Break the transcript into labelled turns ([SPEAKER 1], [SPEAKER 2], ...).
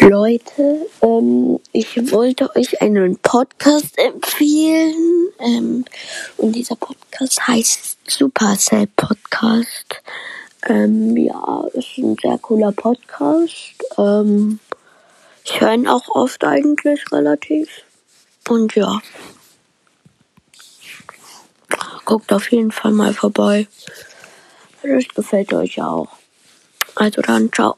[SPEAKER 1] Leute, ähm, ich wollte euch einen Podcast empfehlen. Ähm, und dieser Podcast heißt Supercell Podcast. Ähm, ja, ist ein sehr cooler Podcast. Ähm, ich höre ihn auch oft eigentlich relativ. Und ja. Guckt auf jeden Fall mal vorbei. Vielleicht gefällt euch auch. Also dann, ciao.